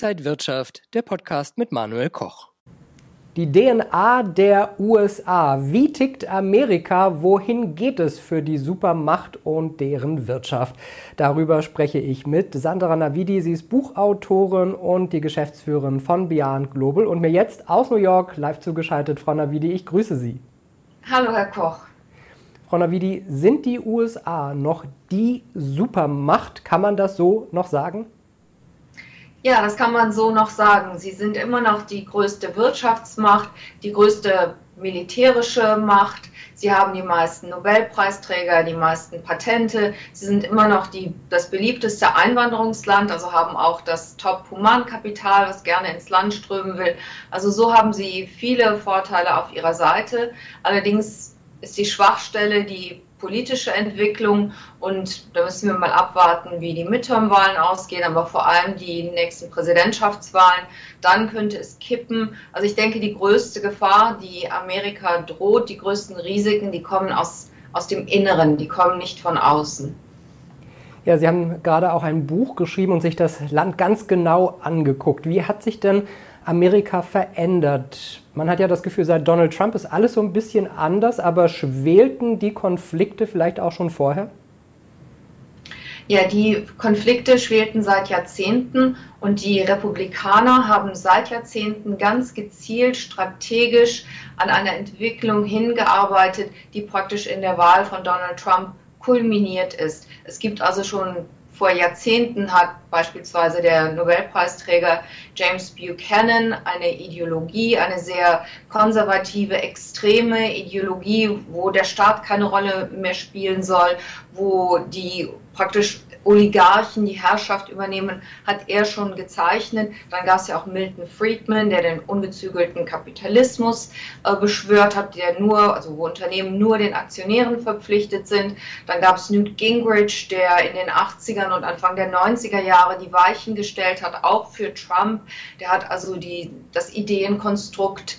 Inside Wirtschaft, der Podcast mit Manuel Koch. Die DNA der USA. Wie tickt Amerika? Wohin geht es für die Supermacht und deren Wirtschaft? Darüber spreche ich mit Sandra Navidi. Sie ist Buchautorin und die Geschäftsführerin von Beyond Global und mir jetzt aus New York live zugeschaltet. Frau Navidi, ich grüße Sie. Hallo, Herr Koch. Frau Navidi, sind die USA noch die Supermacht? Kann man das so noch sagen? Ja, das kann man so noch sagen. Sie sind immer noch die größte Wirtschaftsmacht, die größte militärische Macht. Sie haben die meisten Nobelpreisträger, die meisten Patente. Sie sind immer noch die, das beliebteste Einwanderungsland, also haben auch das Top-Humankapital, was gerne ins Land strömen will. Also so haben sie viele Vorteile auf ihrer Seite. Allerdings ist die Schwachstelle die politische Entwicklung und da müssen wir mal abwarten, wie die Midterm-Wahlen ausgehen, aber vor allem die nächsten Präsidentschaftswahlen. Dann könnte es kippen. Also ich denke, die größte Gefahr, die Amerika droht, die größten Risiken, die kommen aus, aus dem Inneren, die kommen nicht von außen. Ja, Sie haben gerade auch ein Buch geschrieben und sich das Land ganz genau angeguckt. Wie hat sich denn Amerika verändert? Man hat ja das Gefühl, seit Donald Trump ist alles so ein bisschen anders, aber schwelten die Konflikte vielleicht auch schon vorher? Ja, die Konflikte schwelten seit Jahrzehnten und die Republikaner haben seit Jahrzehnten ganz gezielt strategisch an einer Entwicklung hingearbeitet, die praktisch in der Wahl von Donald Trump kulminiert ist. Es gibt also schon vor Jahrzehnten hat beispielsweise der Nobelpreisträger James Buchanan eine Ideologie, eine sehr konservative, extreme Ideologie, wo der Staat keine Rolle mehr spielen soll, wo die praktisch Oligarchen die Herrschaft übernehmen, hat er schon gezeichnet. Dann gab es ja auch Milton Friedman, der den ungezügelten Kapitalismus äh, beschwört hat, der nur, also wo Unternehmen nur den Aktionären verpflichtet sind. Dann gab es Newt Gingrich, der in den 80ern und Anfang der 90er Jahre die Weichen gestellt hat, auch für Trump. Der hat also die, das Ideenkonstrukt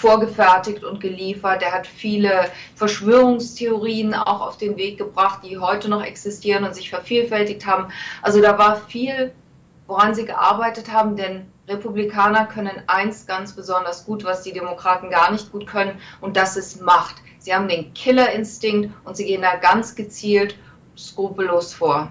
vorgefertigt und geliefert. Er hat viele Verschwörungstheorien auch auf den Weg gebracht, die heute noch existieren und sich vervielfältigt haben. Also da war viel, woran sie gearbeitet haben, denn Republikaner können eins ganz besonders gut, was die Demokraten gar nicht gut können, und das ist Macht. Sie haben den Killerinstinkt und sie gehen da ganz gezielt skrupellos vor.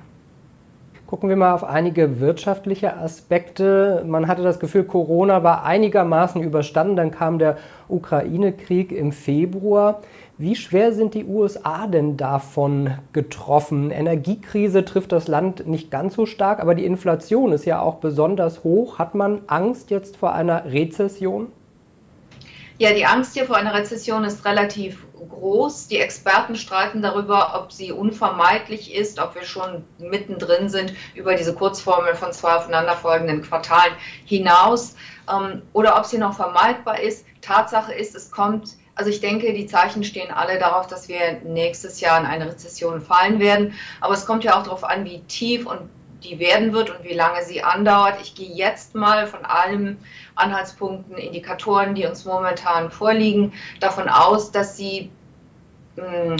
Gucken wir mal auf einige wirtschaftliche Aspekte. Man hatte das Gefühl, Corona war einigermaßen überstanden. Dann kam der Ukraine-Krieg im Februar. Wie schwer sind die USA denn davon getroffen? Energiekrise trifft das Land nicht ganz so stark, aber die Inflation ist ja auch besonders hoch. Hat man Angst jetzt vor einer Rezession? Ja, die Angst hier vor einer Rezession ist relativ groß. Die Experten streiten darüber, ob sie unvermeidlich ist, ob wir schon mittendrin sind über diese Kurzformel von zwei aufeinanderfolgenden Quartalen hinaus ähm, oder ob sie noch vermeidbar ist. Tatsache ist, es kommt, also ich denke, die Zeichen stehen alle darauf, dass wir nächstes Jahr in eine Rezession fallen werden. Aber es kommt ja auch darauf an, wie tief und die werden wird und wie lange sie andauert. Ich gehe jetzt mal von allen Anhaltspunkten, Indikatoren, die uns momentan vorliegen, davon aus, dass sie hm,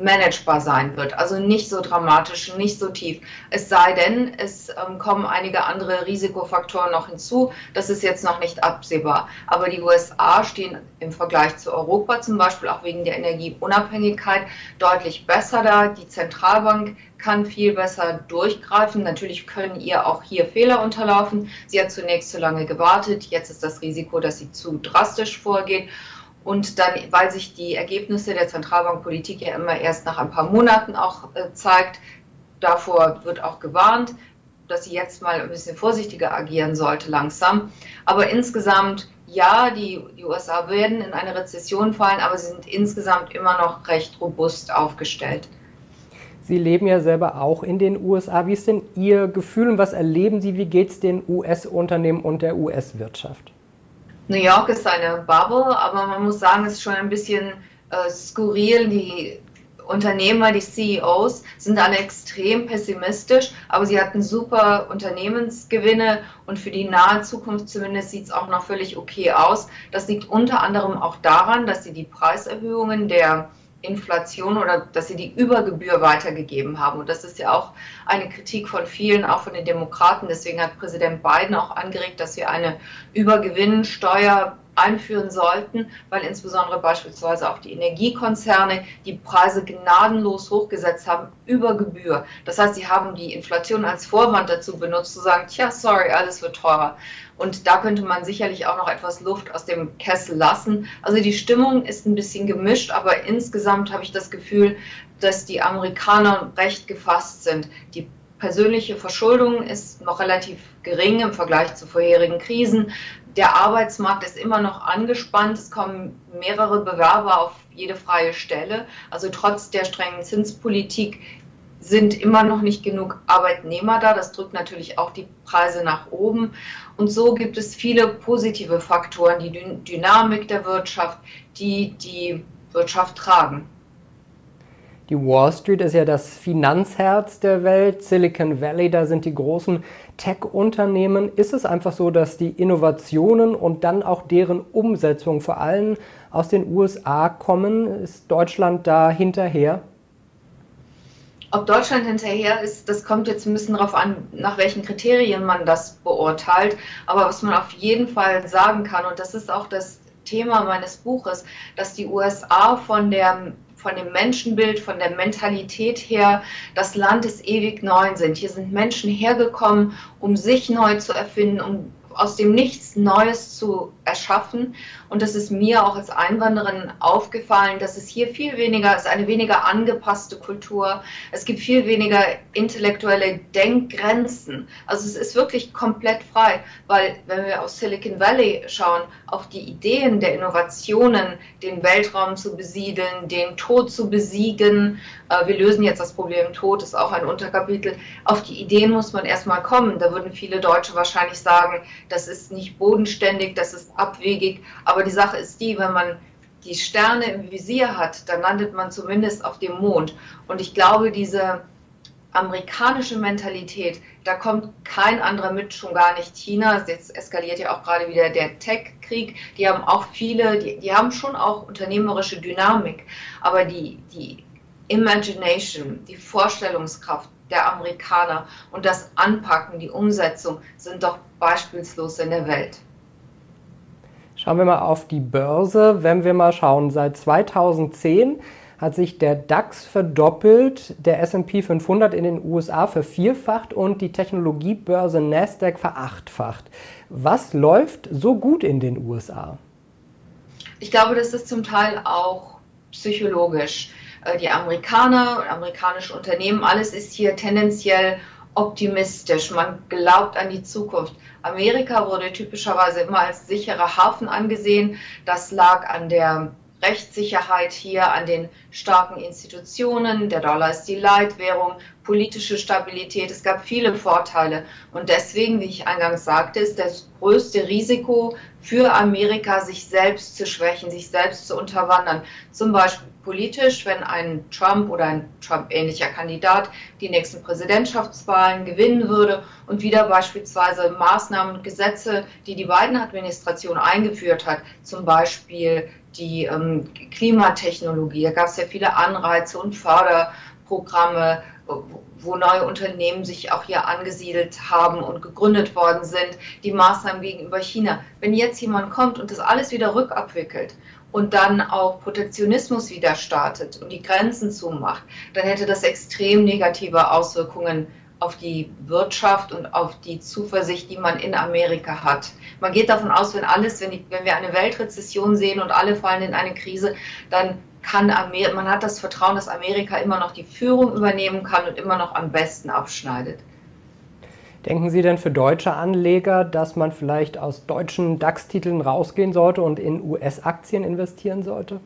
managebar sein wird. Also nicht so dramatisch, nicht so tief. Es sei denn, es ähm, kommen einige andere Risikofaktoren noch hinzu. Das ist jetzt noch nicht absehbar. Aber die USA stehen im Vergleich zu Europa zum Beispiel auch wegen der Energieunabhängigkeit deutlich besser da. Die Zentralbank kann viel besser durchgreifen. Natürlich können ihr auch hier Fehler unterlaufen. Sie hat zunächst zu lange gewartet. Jetzt ist das Risiko, dass sie zu drastisch vorgeht. Und dann, weil sich die Ergebnisse der Zentralbankpolitik ja immer erst nach ein paar Monaten auch äh, zeigt, davor wird auch gewarnt, dass sie jetzt mal ein bisschen vorsichtiger agieren sollte, langsam. Aber insgesamt, ja, die, die USA werden in eine Rezession fallen, aber sie sind insgesamt immer noch recht robust aufgestellt. Sie leben ja selber auch in den USA. Wie ist denn Ihr Gefühl und was erleben Sie? Wie geht es den US-Unternehmen und der US-Wirtschaft? New York ist eine Bubble, aber man muss sagen, es ist schon ein bisschen äh, skurril. Die Unternehmer, die CEOs sind alle extrem pessimistisch, aber sie hatten super Unternehmensgewinne und für die nahe Zukunft zumindest sieht es auch noch völlig okay aus. Das liegt unter anderem auch daran, dass sie die Preiserhöhungen der Inflation oder dass sie die Übergebühr weitergegeben haben. Und das ist ja auch eine Kritik von vielen, auch von den Demokraten. Deswegen hat Präsident Biden auch angeregt, dass wir eine Übergewinnsteuer einführen sollten, weil insbesondere beispielsweise auch die Energiekonzerne die Preise gnadenlos hochgesetzt haben über Gebühr. Das heißt, sie haben die Inflation als Vorwand dazu benutzt, zu sagen, tja, sorry, alles wird teurer. Und da könnte man sicherlich auch noch etwas Luft aus dem Kessel lassen. Also die Stimmung ist ein bisschen gemischt, aber insgesamt habe ich das Gefühl, dass die Amerikaner recht gefasst sind. Die persönliche Verschuldung ist noch relativ gering im Vergleich zu vorherigen Krisen. Der Arbeitsmarkt ist immer noch angespannt. Es kommen mehrere Bewerber auf jede freie Stelle. Also trotz der strengen Zinspolitik sind immer noch nicht genug Arbeitnehmer da. Das drückt natürlich auch die Preise nach oben. Und so gibt es viele positive Faktoren, die Dynamik der Wirtschaft, die die Wirtschaft tragen. Die Wall Street ist ja das Finanzherz der Welt. Silicon Valley, da sind die großen Tech-Unternehmen. Ist es einfach so, dass die Innovationen und dann auch deren Umsetzung vor allem aus den USA kommen? Ist Deutschland da hinterher? Ob Deutschland hinterher ist, das kommt jetzt ein bisschen darauf an, nach welchen Kriterien man das beurteilt. Aber was man auf jeden Fall sagen kann, und das ist auch das Thema meines Buches, dass die USA von der von dem Menschenbild, von der Mentalität her das Land des ewig Neuen sind. Hier sind Menschen hergekommen, um sich neu zu erfinden, um aus dem Nichts Neues zu erschaffen. Und das ist mir auch als Einwanderin aufgefallen, dass es hier viel weniger ist, eine weniger angepasste Kultur. Es gibt viel weniger intellektuelle Denkgrenzen. Also es ist wirklich komplett frei, weil wenn wir aus Silicon Valley schauen, auf die Ideen der Innovationen, den Weltraum zu besiedeln, den Tod zu besiegen, äh, wir lösen jetzt das Problem Tod, ist auch ein Unterkapitel. Auf die Ideen muss man erstmal kommen. Da würden viele Deutsche wahrscheinlich sagen, das ist nicht bodenständig, das ist abwegig. Aber die Sache ist die, wenn man die Sterne im Visier hat, dann landet man zumindest auf dem Mond. Und ich glaube, diese amerikanische Mentalität, da kommt kein anderer mit, schon gar nicht China. Jetzt eskaliert ja auch gerade wieder der Tech-Krieg. Die haben auch viele, die, die haben schon auch unternehmerische Dynamik. Aber die, die Imagination, die Vorstellungskraft der Amerikaner und das Anpacken, die Umsetzung sind doch beispielslos in der Welt. Schauen wir mal auf die Börse. Wenn wir mal schauen, seit 2010 hat sich der DAX verdoppelt, der SP 500 in den USA vervierfacht und die Technologiebörse Nasdaq verachtfacht. Was läuft so gut in den USA? Ich glaube, das ist zum Teil auch psychologisch. Äh, die Amerikaner, amerikanische Unternehmen, alles ist hier tendenziell optimistisch. Man glaubt an die Zukunft. Amerika wurde typischerweise immer als sicherer Hafen angesehen. Das lag an der Rechtssicherheit hier, an den starken Institutionen. Der Dollar ist die Leitwährung, politische Stabilität. Es gab viele Vorteile. Und deswegen, wie ich eingangs sagte, ist das größte Risiko für Amerika, sich selbst zu schwächen, sich selbst zu unterwandern. Zum Beispiel politisch, wenn ein Trump oder ein Trump-ähnlicher Kandidat die nächsten Präsidentschaftswahlen gewinnen würde und wieder beispielsweise Maßnahmen und Gesetze, die die Biden-Administration eingeführt hat, zum Beispiel die ähm, Klimatechnologie, da gab es ja viele Anreize und Förderprogramme, wo neue Unternehmen sich auch hier angesiedelt haben und gegründet worden sind, die Maßnahmen gegenüber China. Wenn jetzt jemand kommt und das alles wieder rückabwickelt und dann auch Protektionismus wieder startet und die Grenzen zumacht, dann hätte das extrem negative Auswirkungen auf die Wirtschaft und auf die Zuversicht, die man in Amerika hat. Man geht davon aus, wenn alles, wenn, die, wenn wir eine Weltrezession sehen und alle fallen in eine Krise, dann kann Amerika, man hat das Vertrauen, dass Amerika immer noch die Führung übernehmen kann und immer noch am besten abschneidet. Denken Sie denn für deutsche Anleger, dass man vielleicht aus deutschen DAX-Titeln rausgehen sollte und in US-Aktien investieren sollte?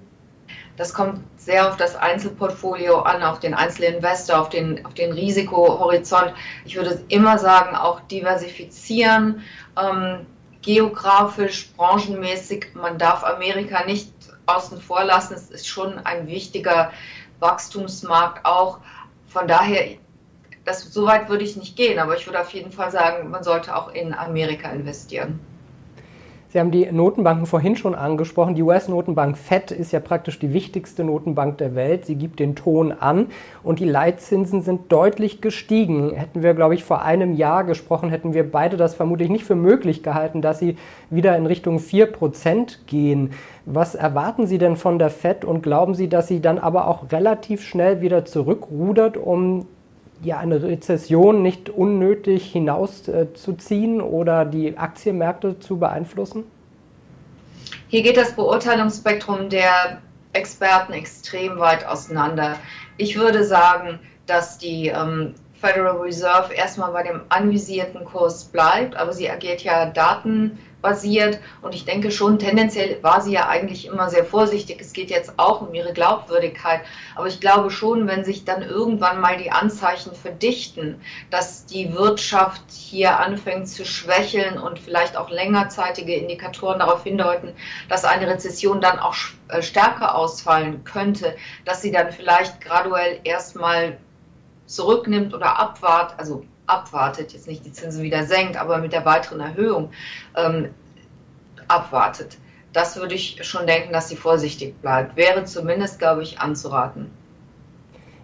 Das kommt sehr auf das Einzelportfolio an, auf den Einzelinvestor, auf den, auf den Risikohorizont. Ich würde immer sagen, auch diversifizieren, ähm, geografisch, branchenmäßig. Man darf Amerika nicht außen vor lassen. Es ist schon ein wichtiger Wachstumsmarkt auch. Von daher, das, so weit würde ich nicht gehen, aber ich würde auf jeden Fall sagen, man sollte auch in Amerika investieren. Sie haben die Notenbanken vorhin schon angesprochen. Die US-Notenbank Fed ist ja praktisch die wichtigste Notenbank der Welt. Sie gibt den Ton an und die Leitzinsen sind deutlich gestiegen. Hätten wir, glaube ich, vor einem Jahr gesprochen, hätten wir beide das vermutlich nicht für möglich gehalten, dass sie wieder in Richtung 4% gehen. Was erwarten Sie denn von der Fed und glauben Sie, dass sie dann aber auch relativ schnell wieder zurückrudert, um ja, eine Rezession nicht unnötig hinauszuziehen oder die Aktienmärkte zu beeinflussen? Hier geht das Beurteilungsspektrum der Experten extrem weit auseinander. Ich würde sagen, dass die ähm, Federal Reserve erstmal bei dem anvisierten Kurs bleibt, aber sie agiert ja Daten basiert. Und ich denke schon, tendenziell war sie ja eigentlich immer sehr vorsichtig. Es geht jetzt auch um ihre Glaubwürdigkeit. Aber ich glaube schon, wenn sich dann irgendwann mal die Anzeichen verdichten, dass die Wirtschaft hier anfängt zu schwächeln und vielleicht auch längerzeitige Indikatoren darauf hindeuten, dass eine Rezession dann auch äh, stärker ausfallen könnte, dass sie dann vielleicht graduell erstmal zurücknimmt oder abwartet, also abwartet, jetzt nicht die Zinsen wieder senkt, aber mit der weiteren Erhöhung ähm, abwartet. Das würde ich schon denken, dass sie vorsichtig bleibt. Wäre zumindest, glaube ich, anzuraten.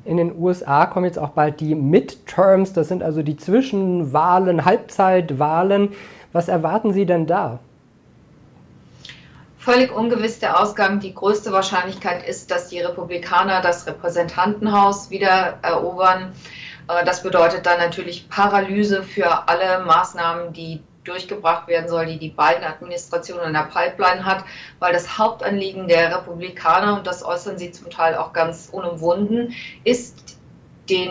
In den USA kommen jetzt auch bald die Midterms, das sind also die Zwischenwahlen, Halbzeitwahlen. Was erwarten Sie denn da? Völlig ungewiss der Ausgang. Die größte Wahrscheinlichkeit ist, dass die Republikaner das Repräsentantenhaus wieder erobern. Äh, das bedeutet dann natürlich Paralyse für alle Maßnahmen, die durchgebracht werden soll, die die beiden Administrationen in der Pipeline hat, weil das Hauptanliegen der Republikaner, und das äußern sie zum Teil auch ganz unumwunden, ist, den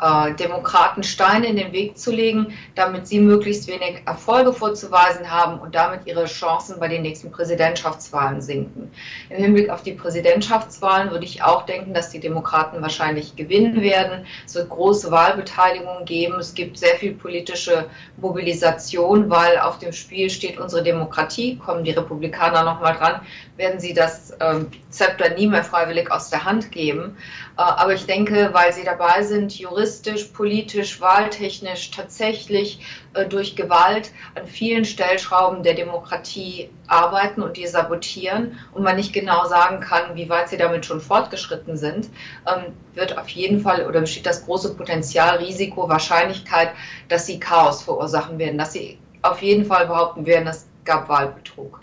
äh, Demokraten Steine in den Weg zu legen, damit sie möglichst wenig Erfolge vorzuweisen haben und damit ihre Chancen bei den nächsten Präsidentschaftswahlen sinken. Im Hinblick auf die Präsidentschaftswahlen würde ich auch denken, dass die Demokraten wahrscheinlich gewinnen werden. Es wird große Wahlbeteiligung geben. Es gibt sehr viel politische Mobilisation, weil auf dem Spiel steht unsere Demokratie. Kommen die Republikaner nochmal dran, werden sie das äh, Zepter nie mehr freiwillig aus der Hand geben. Äh, aber ich denke, weil sie dabei sind, juristisch, politisch, wahltechnisch tatsächlich äh, durch Gewalt an vielen Stellschrauben der Demokratie arbeiten und die sabotieren und man nicht genau sagen kann, wie weit sie damit schon fortgeschritten sind, ähm, wird auf jeden Fall oder besteht das große Potenzial, Risiko, Wahrscheinlichkeit, dass sie Chaos verursachen werden, dass sie auf jeden Fall behaupten werden, es gab Wahlbetrug.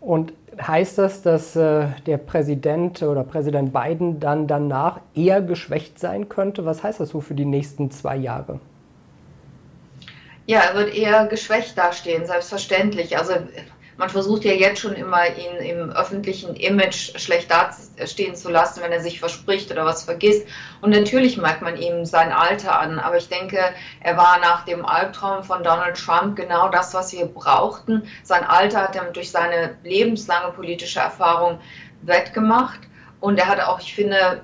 Und heißt das, dass äh, der Präsident oder Präsident Biden dann danach eher geschwächt sein könnte? Was heißt das so für die nächsten zwei Jahre? Ja, er wird eher geschwächt dastehen, selbstverständlich. Also man versucht ja jetzt schon immer, ihn im öffentlichen Image schlecht dastehen zu lassen, wenn er sich verspricht oder was vergisst. Und natürlich merkt man ihm sein Alter an. Aber ich denke, er war nach dem Albtraum von Donald Trump genau das, was wir brauchten. Sein Alter hat er durch seine lebenslange politische Erfahrung wettgemacht. Und er hat auch, ich finde,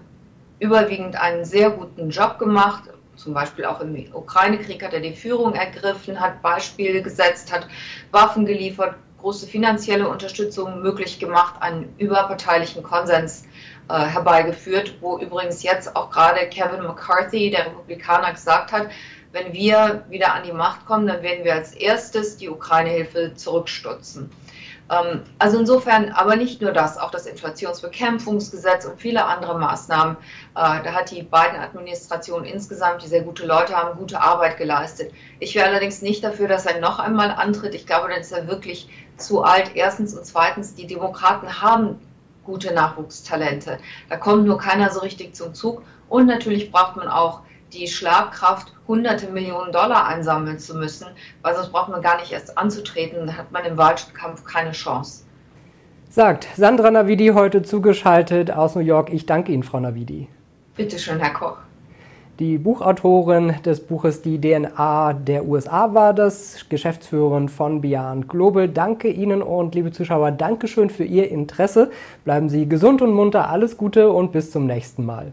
überwiegend einen sehr guten Job gemacht zum Beispiel auch im Ukraine-Krieg hat er die Führung ergriffen, hat Beispiele gesetzt, hat Waffen geliefert, große finanzielle Unterstützung möglich gemacht, einen überparteilichen Konsens äh, herbeigeführt, wo übrigens jetzt auch gerade Kevin McCarthy, der Republikaner, gesagt hat, wenn wir wieder an die Macht kommen, dann werden wir als erstes die Ukraine-Hilfe zurückstutzen. Ähm, also insofern, aber nicht nur das, auch das Inflationsbekämpfungsgesetz und viele andere Maßnahmen. Äh, da hat die beiden Administrationen insgesamt, die sehr gute Leute haben, gute Arbeit geleistet. Ich wäre allerdings nicht dafür, dass er noch einmal antritt. Ich glaube, dann ist er wirklich zu alt. Erstens und zweitens, die Demokraten haben gute Nachwuchstalente. Da kommt nur keiner so richtig zum Zug. Und natürlich braucht man auch die Schlagkraft, hunderte Millionen Dollar einsammeln zu müssen, weil sonst braucht man gar nicht erst anzutreten, dann hat man im Wahlkampf keine Chance. Sagt Sandra Navidi heute zugeschaltet aus New York. Ich danke Ihnen, Frau Navidi. Bitte schön, Herr Koch. Die Buchautorin des Buches Die DNA der USA war das, Geschäftsführerin von Beyond Global. Danke Ihnen und liebe Zuschauer, Dankeschön für Ihr Interesse. Bleiben Sie gesund und munter, alles Gute und bis zum nächsten Mal.